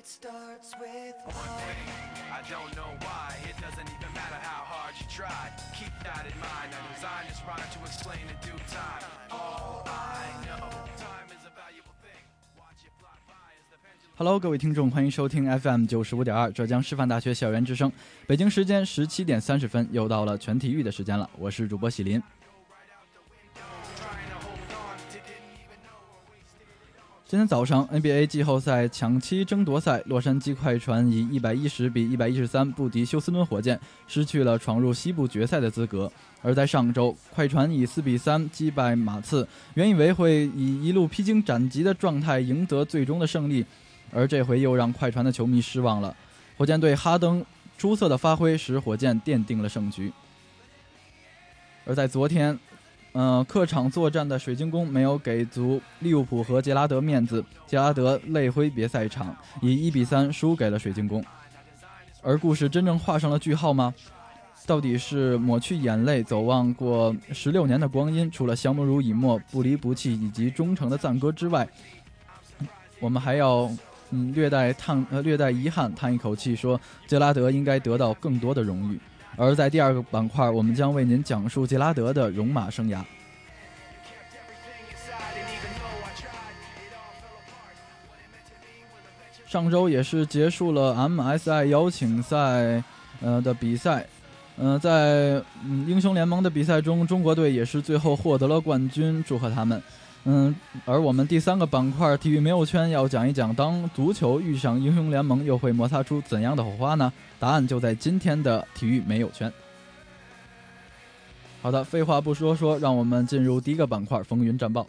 It starts with One thing, I don't know why. It doesn't even matter how hard you try. Keep that in mind. I designed this rhyme to explain in due time. All I know, time is a valuable thing. Watch it fly by as the pendulum. Hello，各位听众，欢迎收听 FM 九十五点二浙江师范大学校园之声。北京时间十七点三十分，又到了全体育的时间了。我是主播喜林。今天早上，NBA 季后赛抢七争夺赛，洛杉矶快船以一百一十比一百一十三不敌休斯敦火箭，失去了闯入西部决赛的资格。而在上周，快船以四比三击败马刺，原以为会以一路披荆斩棘的状态赢得最终的胜利，而这回又让快船的球迷失望了。火箭队哈登出色的发挥使火箭奠定了胜局。而在昨天，呃，客场作战的水晶宫没有给足利物浦和杰拉德面子，杰拉德泪挥别赛场，以一比三输给了水晶宫。而故事真正画上了句号吗？到底是抹去眼泪，走望过十六年的光阴，除了相濡以沫、不离不弃以及忠诚的赞歌之外，我们还要嗯略带叹呃略带遗憾叹一口气，说杰拉德应该得到更多的荣誉。而在第二个板块我们将为您讲述吉拉德的戎马生涯。上周也是结束了 msi 邀请赛呃的比赛。呃在嗯英雄联盟的比赛中中国队也是最后获得了冠军祝贺他们。嗯，而我们第三个板块体育没有圈要讲一讲，当足球遇上英雄联盟，又会摩擦出怎样的火花呢？答案就在今天的体育没有圈。好的，废话不说说，让我们进入第一个板块风云战报。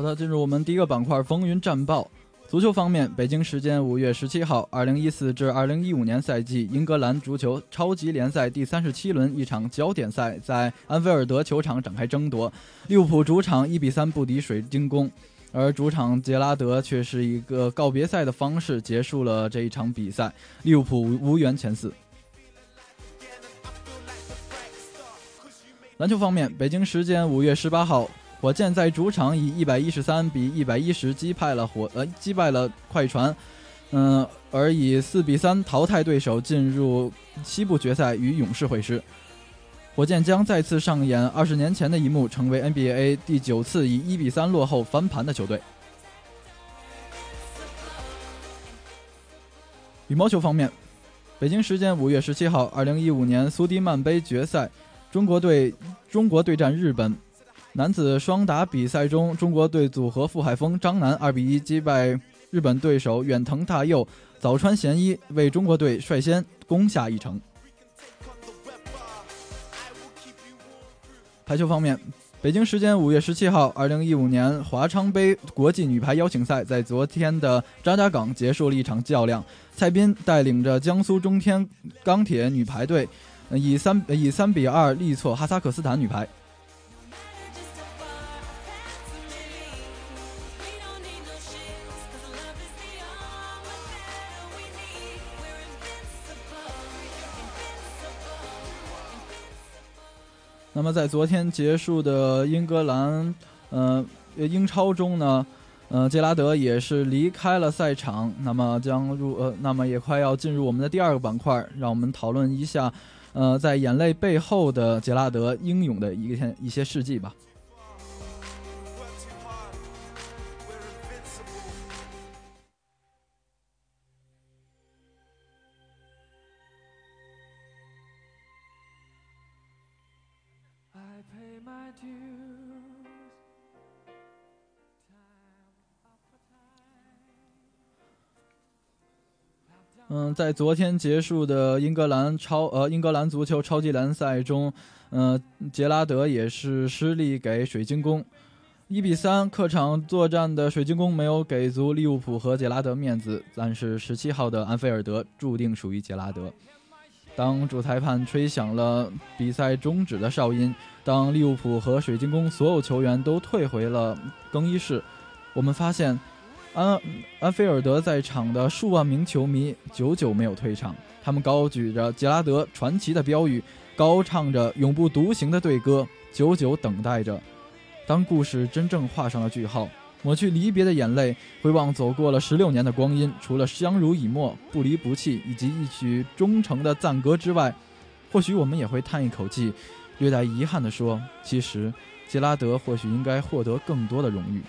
好的，进入我们第一个板块风云战报。足球方面，北京时间五月十七号，二零一四至二零一五年赛季英格兰足球超级联赛第三十七轮一场焦点赛在安菲尔德球场展开争夺，利物浦主场一比三不敌水晶宫，而主场杰拉德却是一个告别赛的方式结束了这一场比赛，利物浦无缘前四。篮球方面，北京时间五月十八号，火箭在主场以一百一十三比一百一十击败了火呃击败了快船，嗯、而以四比三淘汰对手，进入西部决赛与勇士会师。火箭将再次上演二十年前的一幕，成为 NBA 第九次以一比三落后翻盘的球队。羽毛球方面，北京时间五月十七号，二零一五年苏迪曼杯决赛，中国队中国对战日本。男子双打比赛中，中国队组合傅海峰、张楠二比一击败日本对手远藤大佑、早川贤一，为中国队率先攻下一城。排球方面，北京时间五月十七号，二零一五年华昌杯国际女排邀请赛在昨天的张家港结束了一场较量。蔡斌带领着江苏中天钢铁女排队以三以三比二力挫哈萨克斯坦女排。那么在昨天结束的英格兰，呃，英超中呢，呃，杰拉德也是离开了赛场，那么将入呃，那么也快要进入我们的第二个板块，让我们讨论一下，呃，在眼泪背后的杰拉德英勇的一天一些事迹吧。嗯，在昨天结束的英格兰超呃英格兰足球超级联赛中，呃，杰拉德也是失利给水晶宫，一比三客场作战的水晶宫没有给足利物浦和杰拉德面子，但是十七号的安菲尔德注定属于杰拉德。当主裁判吹响了比赛终止的哨音，当利物浦和水晶宫所有球员都退回了更衣室，我们发现安安菲尔德在场的数万名球迷久久没有退场，他们高举着杰拉德传奇的标语，高唱着永不独行的队歌，久久等待着。当故事真正画上了句号，抹去离别的眼泪，回望走过了十六年的光阴，除了相濡以沫、不离不弃以及一曲忠诚的赞歌之外，或许我们也会叹一口气，略带遗憾地说：其实杰拉德或许应该获得更多的荣誉。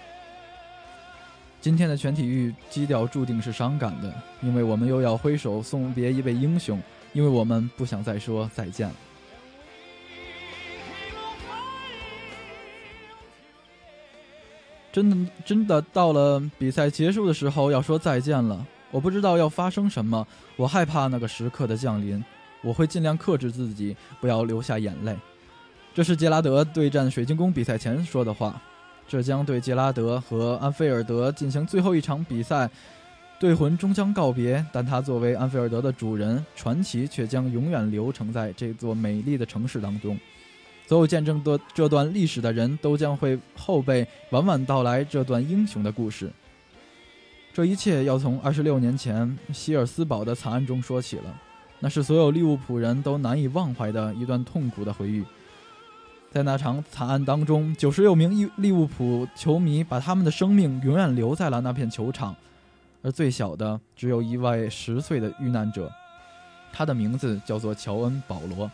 今天的全体育基调注定是伤感的，因为我们又要挥手送别一位英雄，因为我们不想再说再见了。真的，真的到了比赛结束的时候要说再见了。我不知道要发生什么，我害怕那个时刻的降临。我会尽量克制自己，不要流下眼泪。这是杰拉德对战水晶宫比赛前说的话。这将对杰拉德和安菲尔德进行最后一场比赛，队魂终将告别。但他作为安菲尔德的主人，传奇却将永远流程在这座美丽的城市当中。所有见证的这段历史的人都将会后辈晚晚道来这段英雄的故事。这一切要从二十六年前希尔斯堡的惨案中说起了，那是所有利物浦人都难以忘怀的一段痛苦的回忆。在那场惨案当中，九十六名利利物浦球迷把他们的生命永远留在了那片球场，而最小的只有一位十岁的遇难者，他的名字叫做乔恩·保罗。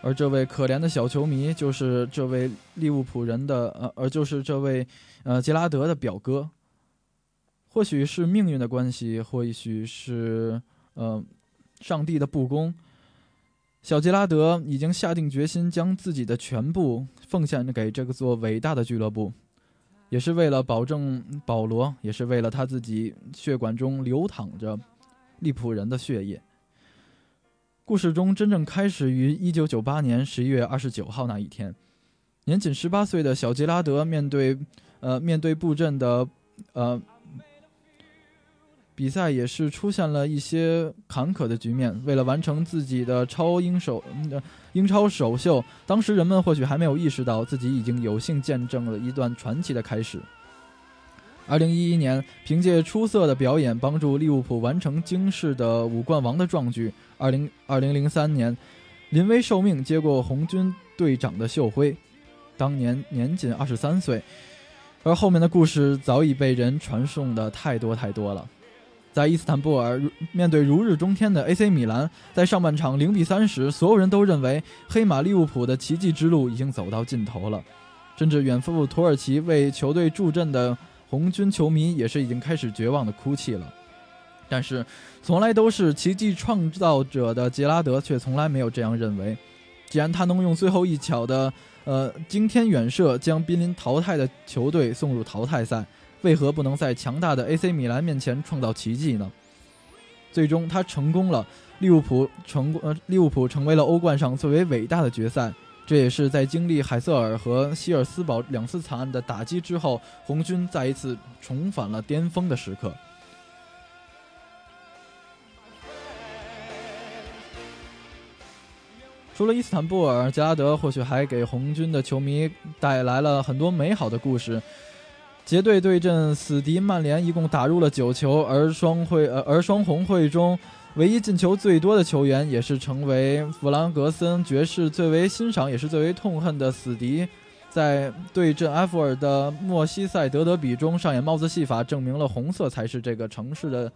而这位可怜的小球迷，就是这位利物浦人的呃，而就是这位呃杰拉德的表哥。或许是命运的关系，或许是呃上帝的不公。小吉拉德已经下定决心，将自己的全部奉献给这个座伟大的俱乐部，也是为了保证保罗，也是为了他自己血管中流淌着利普人的血液。故事中真正开始于1998年11月29号那一天，年仅18岁的小吉拉德面对呃面对布阵的呃比赛也是出现了一些坎坷的局面。为了完成自己的超英首、嗯、英超首秀，当时人们或许还没有意识到自己已经有幸见证了一段传奇的开始。2011年，凭借出色的表演，帮助利物浦完成惊世的五冠王的壮举。20 2003年，临危受命接过红军队长的袖徽，当年年仅23岁。而后面的故事早已被人传颂的太多太多了。在伊斯坦布尔面对如日中天的 AC 米兰，在上半场零比三时，所有人都认为黑马利物浦的奇迹之路已经走到尽头了，甚至远赴土耳其为球队助阵的红军球迷也是已经开始绝望的哭泣了。但是，从来都是奇迹创造者的杰拉德却从来没有这样认为。既然他能用最后一巧的呃惊天远射将濒临淘汰的球队送入淘汰赛，为何不能在强大的 AC 米兰面前创造奇迹呢？最终，他成功了，利物浦成呃利物浦成为了欧冠上最为伟大的决赛。这也是在经历海瑟尔和希尔斯堡两次惨案的打击之后，红军再一次重返了巅峰的时刻。除了伊斯坦布尔，杰拉德或许还给红军的球迷带来了很多美好的故事。杰队对阵死敌曼联，一共打入了九球，而双会呃而双红会中唯一进球最多的球员，也是成为弗兰格森爵士最为欣赏也是最为痛恨的死敌。在对阵埃弗尔的莫西塞德德比中上演帽子戏法，证明了红色才是这个城市的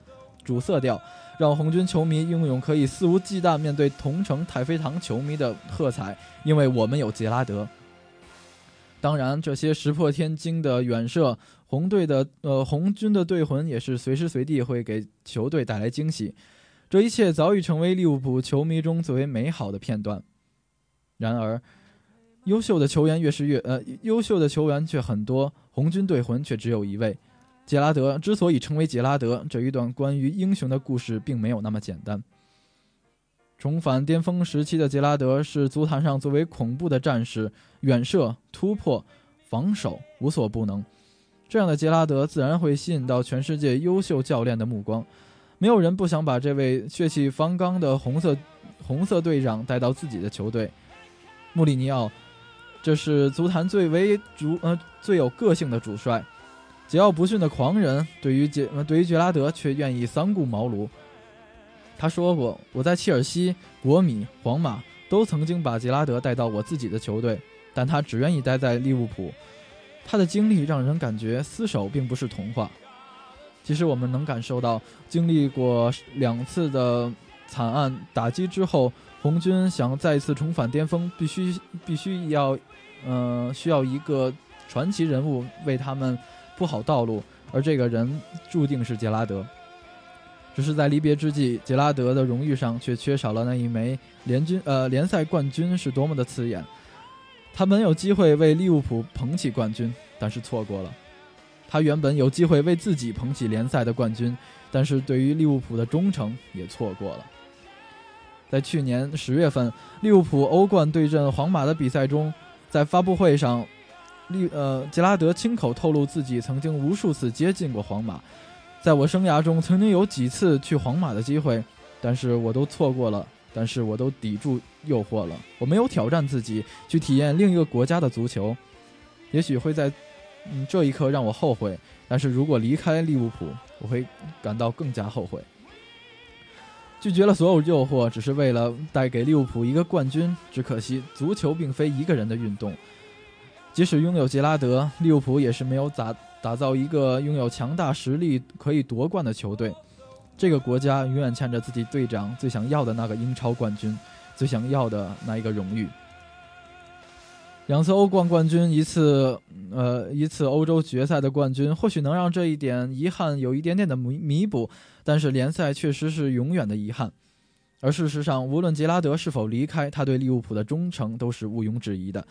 主色调，让红军球迷拥有可以肆无忌惮面对同城太妃堂球迷的喝彩，因为我们有杰拉德。当然，这些石破天惊的远射，红队的呃红军的队魂也是随时随地会给球队带来惊喜。这一切早已成为利物浦球迷中最为美好的片段。然而，优秀的球员越是越呃，优秀的球员却很多，红军队魂却只有一位。杰拉德之所以成为杰拉德，这一段关于英雄的故事并没有那么简单。重返巅峰时期的杰拉德是足坛上最为恐怖的战士，远射、突破、防守无所不能。这样的杰拉德自然会吸引到全世界优秀教练的目光。没有人不想把这位血气方刚的红色红色队长带到自己的球队。穆里尼奥，这是足坛最为主呃最有个性的主帅，桀骜不驯的狂人。对于杰对于杰拉德却愿意三顾茅庐。他说过：“我在切尔西、国米、皇马都曾经把杰拉德带到我自己的球队，但他只愿意待在利物浦。他的经历让人感觉厮守并不是童话。其实我们能感受到，经历过两次的惨案打击之后，红军想再次重返巅峰，必须必须要，呃，需要一个传奇人物为他们铺好道路，而这个人注定是杰拉德。”只是在离别之际，杰拉德的荣誉上却缺少了那一枚联军呃联赛冠军是多么的刺眼。他本有机会为利物浦捧起冠军，但是错过了。他原本有机会为自己捧起联赛的冠军，但是对于利物浦的忠诚也错过了。在去年十月份，利物浦欧冠对阵皇马的比赛中，在发布会上，利呃杰拉德亲口透露自己曾经无数次接近过皇马。在我生涯中，曾经有几次去皇马的机会，但是我都错过了。但是我都抵住诱惑了。我没有挑战自己去体验另一个国家的足球，也许会在嗯这一刻让我后悔。但是如果离开利物浦，我会感到更加后悔。拒绝了所有诱惑，只是为了带给利物浦一个冠军。只可惜，足球并非一个人的运动。即使拥有杰拉德，利物浦也是没有咋打造一个拥有强大实力可以夺冠的球队。这个国家永远欠着自己队长最想要的那个英超冠军，最想要的那一个荣誉。两次欧冠冠军，一次呃一次欧洲决赛的冠军，或许能让这一点遗憾有一点点的弥弥补，但是联赛确实是永远的遗憾。而事实上，无论杰拉德是否离开，他对利物浦的忠诚都是毋庸置疑的。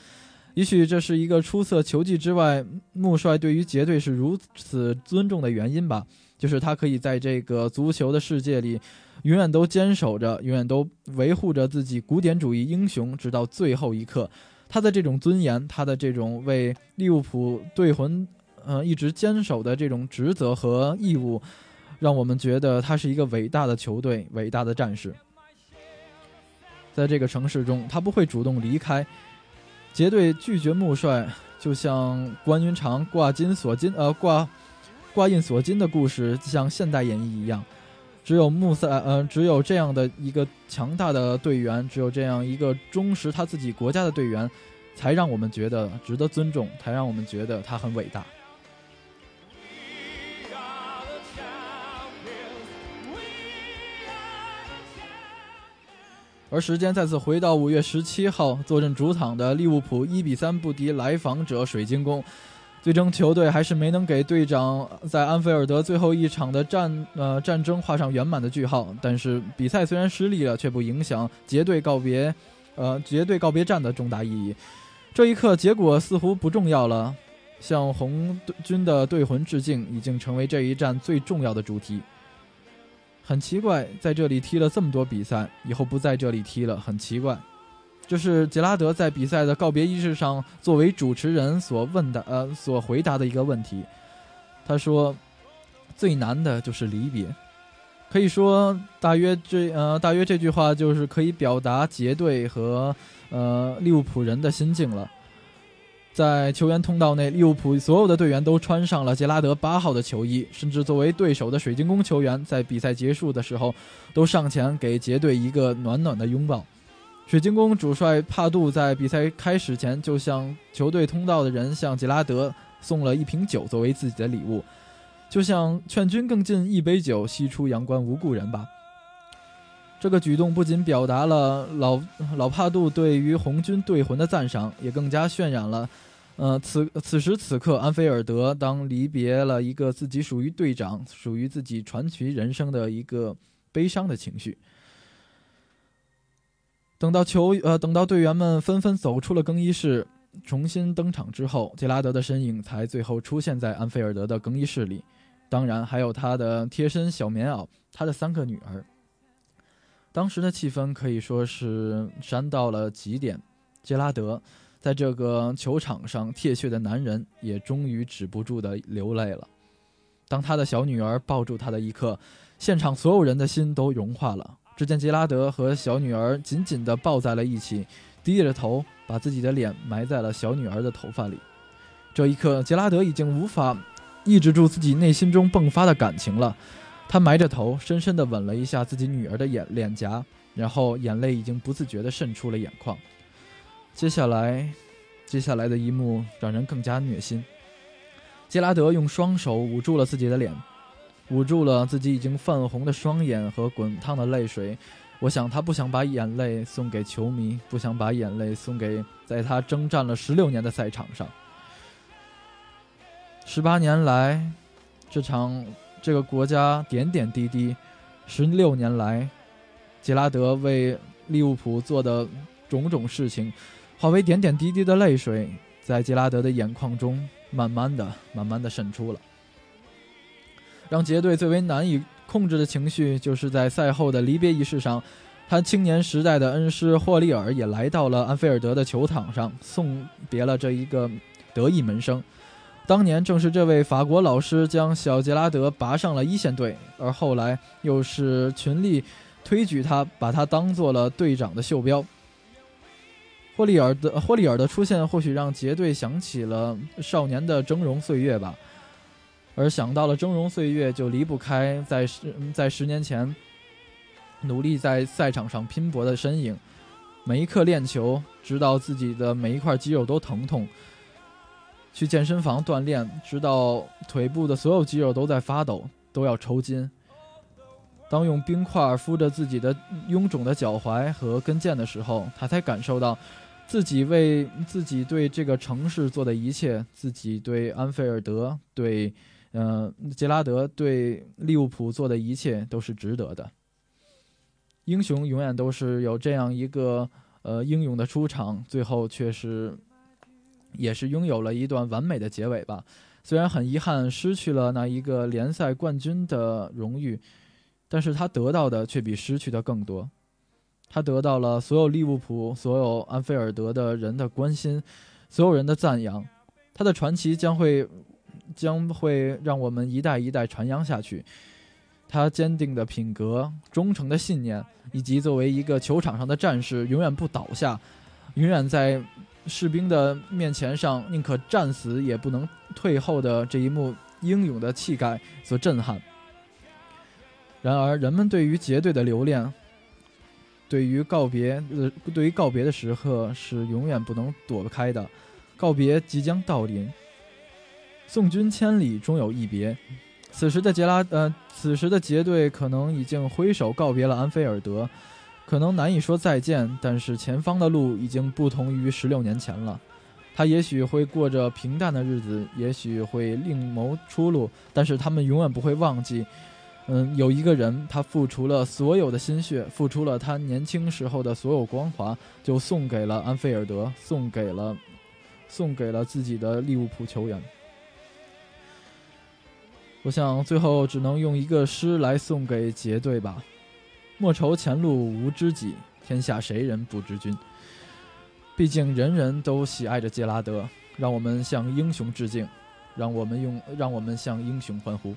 也许这是一个出色球技之外，穆帅对于杰队是如此尊重的原因吧。就是他可以在这个足球的世界里，永远都坚守着，永远都维护着自己古典主义英雄，直到最后一刻。他的这种尊严，他的这种为利物浦队魂，呃，一直坚守的这种职责和义务，让我们觉得他是一个伟大的球队，伟大的战士。在这个城市中，他不会主动离开。杰队拒绝穆帅，就像关云长挂金锁金，呃，挂挂印锁金的故事，像现代演绎一样。只有穆塞，呃，只有这样的一个强大的队员，只有这样一个忠实他自己国家的队员，才让我们觉得值得尊重，才让我们觉得他很伟大。而时间再次回到五月十七号，坐镇主场的利物浦一比三不敌来访者水晶宫，最终球队还是没能给队长在安菲尔德最后一场的战呃战争画上圆满的句号。但是比赛虽然失利了，却不影响结队告别，呃结队告别战的重大意义。这一刻，结果似乎不重要了，向红军的队魂致敬已经成为这一战最重要的主题。很奇怪，在这里踢了这么多比赛，以后不在这里踢了，很奇怪。这是杰拉德在比赛的告别仪式上作为主持人所问的，呃，所回答的一个问题。他说：“最难的就是离别。”可以说，大约这呃，大约这句话就是可以表达杰队和呃利物浦人的心境了。在球员通道内，利物浦所有的队员都穿上了杰拉德八号的球衣，甚至作为对手的水晶宫球员，在比赛结束的时候都上前给杰队一个暖暖的拥抱。水晶宫主帅帕杜在比赛开始前就向球队通道的人向杰拉德送了一瓶酒作为自己的礼物，就像劝君更尽一杯酒，西出阳关无故人吧。这个举动不仅表达了老老帕杜对于红军队魂的赞赏，也更加渲染了，呃，此此时此刻安菲尔德当离别了一个自己属于队长、属于自己传奇人生的一个悲伤的情绪。等到球呃，等到队员们纷纷走出了更衣室，重新登场之后，杰拉德的身影才最后出现在安菲尔德的更衣室里，当然还有他的贴身小棉袄，他的三个女儿。当时的气氛可以说是煽到了极点，杰拉德在这个球场上铁血的男人也终于止不住的流泪了。当他的小女儿抱住他的一刻，现场所有人的心都融化了。只见杰拉德和小女儿紧紧地抱在了一起，低着头，把自己的脸埋在了小女儿的头发里。这一刻，杰拉德已经无法抑制住自己内心中迸发的感情了。他埋着头，深深地吻了一下自己女儿的眼脸颊，然后眼泪已经不自觉地渗出了眼眶。接下来，接下来的一幕让人更加虐心。杰拉德用双手捂住了自己的脸，捂住了自己已经泛红的双眼和滚烫的泪水。我想，他不想把眼泪送给球迷，不想把眼泪送给在他征战了十六年的赛场上。十八年来，这场。这个国家点点滴滴，十六年来，杰拉德为利物浦做的种种事情，化为点点滴滴的泪水，在杰拉德的眼眶中，慢慢的、慢慢的渗出了。让杰队最为难以控制的情绪，就是在赛后的离别仪式上，他青年时代的恩师霍利尔也来到了安菲尔德的球场上，送别了这一个得意门生。当年正是这位法国老师将小杰拉德拔上了一线队，而后来又是群力推举他，把他当做了队长的袖标。霍利尔的霍利尔的出现，或许让杰队想起了少年的峥嵘岁月吧。而想到了峥嵘岁月，就离不开在十在十年前努力在赛场上拼搏的身影。每一刻练球，直到自己的每一块肌肉都疼痛。去健身房锻炼，直到腿部的所有肌肉都在发抖，都要抽筋。当用冰块敷着自己的臃肿的脚踝和跟腱的时候，他才感受到，自己为自己对这个城市做的一切，自己对安菲尔德、对，呃，杰拉德、对利物浦做的一切都是值得的。英雄永远都是有这样一个，呃，英勇的出场，最后却是。也是拥有了一段完美的结尾吧，虽然很遗憾失去了那一个联赛冠军的荣誉，但是他得到的却比失去的更多。他得到了所有利物浦、所有安菲尔德的人的关心，所有人的赞扬。他的传奇将会将会让我们一代一代传扬下去。他坚定的品格、忠诚的信念，以及作为一个球场上的战士永远不倒下，永远在。士兵的面前上，宁可战死也不能退后的这一幕英勇的气概所震撼。然而，人们对于结队的留恋，对于告别呃，对于告别的时刻是永远不能躲开的。告别即将到临，送君千里，终有一别。此时的杰拉呃，此时的结队可能已经挥手告别了安菲尔德。可能难以说再见，但是前方的路已经不同于十六年前了。他也许会过着平淡的日子，也许会另谋出路，但是他们永远不会忘记，嗯，有一个人，他付出了所有的心血，付出了他年轻时候的所有光华，就送给了安菲尔德，送给了，送给了自己的利物浦球员。我想最后只能用一个诗来送给杰队吧。莫愁前路无知己，天下谁人不知君。毕竟人人都喜爱着杰拉德，让我们向英雄致敬，让我们用，让我们向英雄欢呼。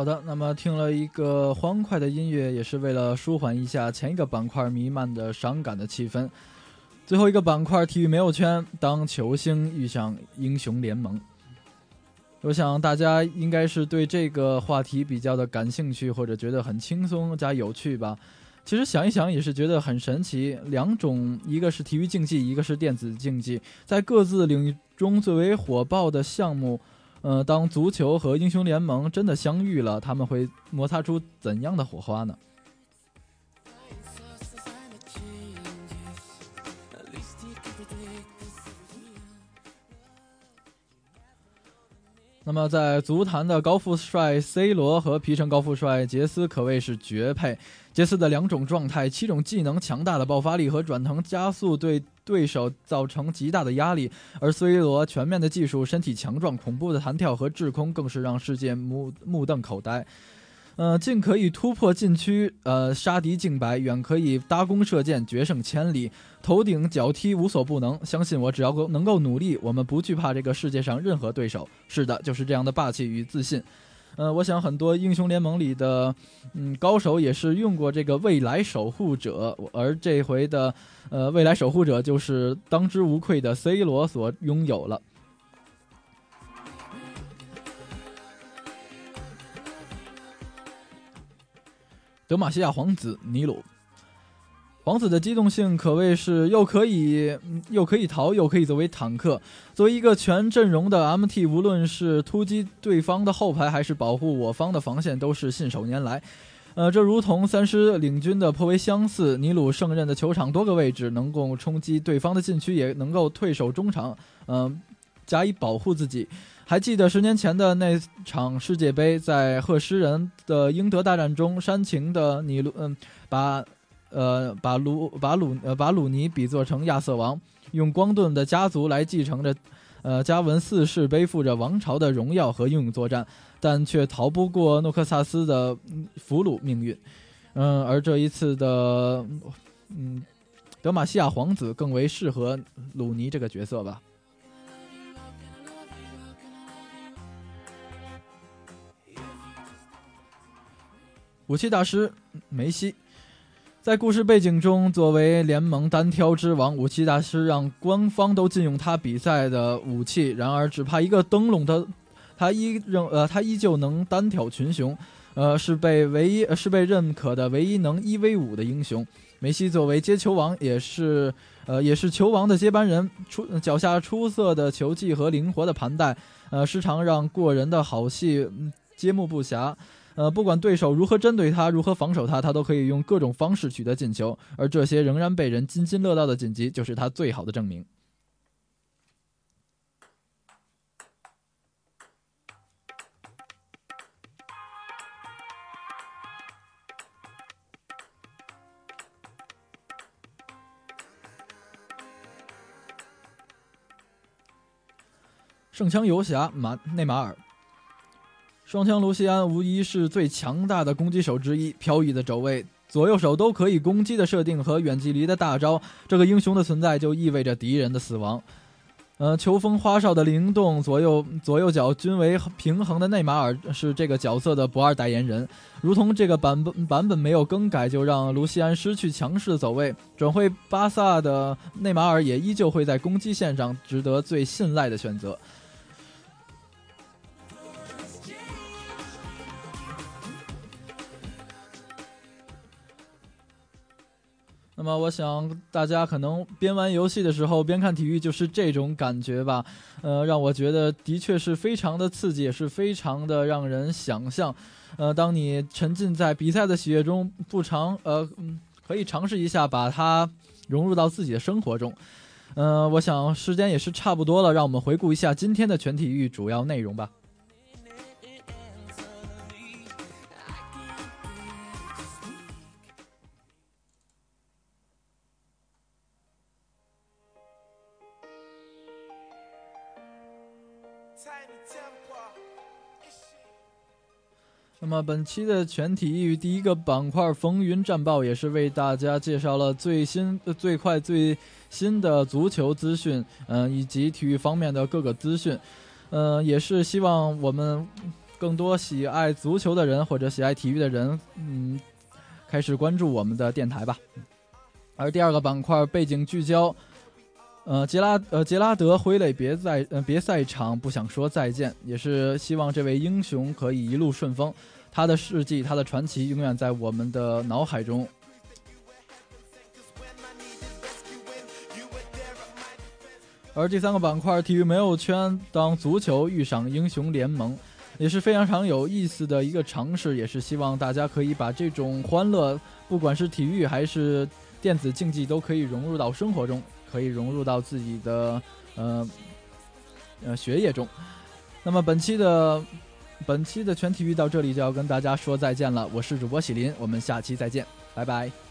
好的，那么听了一个欢快的音乐，也是为了舒缓一下前一个板块弥漫的伤感的气氛。最后一个板块，体育没有圈，当球星遇上英雄联盟。我想大家应该是对这个话题比较的感兴趣，或者觉得很轻松加有趣吧。其实想一想也是觉得很神奇，两种，一个是体育竞技，一个是电子竞技，在各自领域中最为火爆的项目，呃，当足球和英雄联盟真的相遇了，他们会摩擦出怎样的火花呢？那么，在足坛的高富帅 C 罗和皮城高富帅杰斯可谓是绝配。杰斯的两种状态、七种技能、强大的爆发力和转腾加速，对对手造成极大的压力；而 C 罗全面的技术、身体强壮、恐怖的弹跳和滞空，更是让世界目目瞪口呆。呃，近可以突破禁区，呃，杀敌净百；远可以搭弓射箭，决胜千里。头顶脚踢无所不能，相信我，只要够能够努力，我们不惧怕这个世界上任何对手。是的，就是这样的霸气与自信。呃，我想很多英雄联盟里的嗯高手也是用过这个未来守护者，而这回的呃未来守护者就是当之无愧的 C 罗所拥有了。德玛西亚皇子尼鲁，皇子的机动性可谓是又可以又可以逃，又可以作为坦克。作为一个全阵容的 MT，无论是突击对方的后排，还是保护我方的防线，都是信手拈来。呃，这如同三狮领军的颇为相似。尼鲁胜任的球场多个位置，能够冲击对方的禁区，也能够退守中场，嗯，加以保护自己。还记得十年前的那场世界杯，在赫诗人的英德大战中，煽情的尼鲁，嗯，把，呃，把鲁把鲁呃把鲁尼比作成亚瑟王，用光盾的家族来继承着，呃，加文四世背负着王朝的荣耀和英勇作战，但却逃不过诺克萨斯的俘虏命运，嗯，而这一次的，嗯，德玛西亚皇子更为适合鲁尼这个角色吧。武器大师梅西，在故事背景中，作为联盟单挑之王，武器大师让官方都禁用他比赛的武器。然而，只怕一个灯笼的他依仍呃，他依旧能单挑群雄，呃，是被唯一是被认可的唯一能一 v 五的英雄。梅西作为接球王，也是呃也是球王的接班人，出脚下出色的球技和灵活的盘带，呃，时常让过人的好戏揭幕不暇。呃，不管对手如何针对他，如何防守他，他都可以用各种方式取得进球，而这些仍然被人津津乐道的晋级，就是他最好的证明。圣枪游侠马内马尔。双枪卢锡安无疑是最强大的攻击手之一，飘逸的走位，左右手都可以攻击的设定和远距离的大招，这个英雄的存在就意味着敌人的死亡。呃，球风花哨的灵动，左右左右脚均为平衡的内马尔是这个角色的不二代言人。如同这个版本版本没有更改，就让卢锡安失去强势走位，转会巴萨的内马尔也依旧会在攻击线上值得最信赖的选择。那么，我想大家可能边玩游戏的时候边看体育，就是这种感觉吧。呃，让我觉得的确是非常的刺激，也是非常的让人想象。呃，当你沉浸在比赛的喜悦中，不尝呃，可以尝试一下把它融入到自己的生活中。呃，我想时间也是差不多了，让我们回顾一下今天的全体育主要内容吧。那么本期的全体育第一个板块“风云战报”也是为大家介绍了最新、最快、最新的足球资讯，嗯，以及体育方面的各个资讯，嗯，也是希望我们更多喜爱足球的人或者喜爱体育的人，嗯，开始关注我们的电台吧。而第二个板块背景聚焦，呃，杰拉呃杰拉德挥泪别在呃别赛场，不想说再见，也是希望这位英雄可以一路顺风。他的事迹，他的传奇，永远在我们的脑海中。而第三个板块，体育没有圈，当足球遇上英雄联盟，也是非常常有意思的一个尝试，也是希望大家可以把这种欢乐，不管是体育还是电子竞技，都可以融入到生活中，可以融入到自己的呃呃学业中。那么本期的本期的全体育到这里就要跟大家说再见了，我是主播喜林，我们下期再见，拜拜。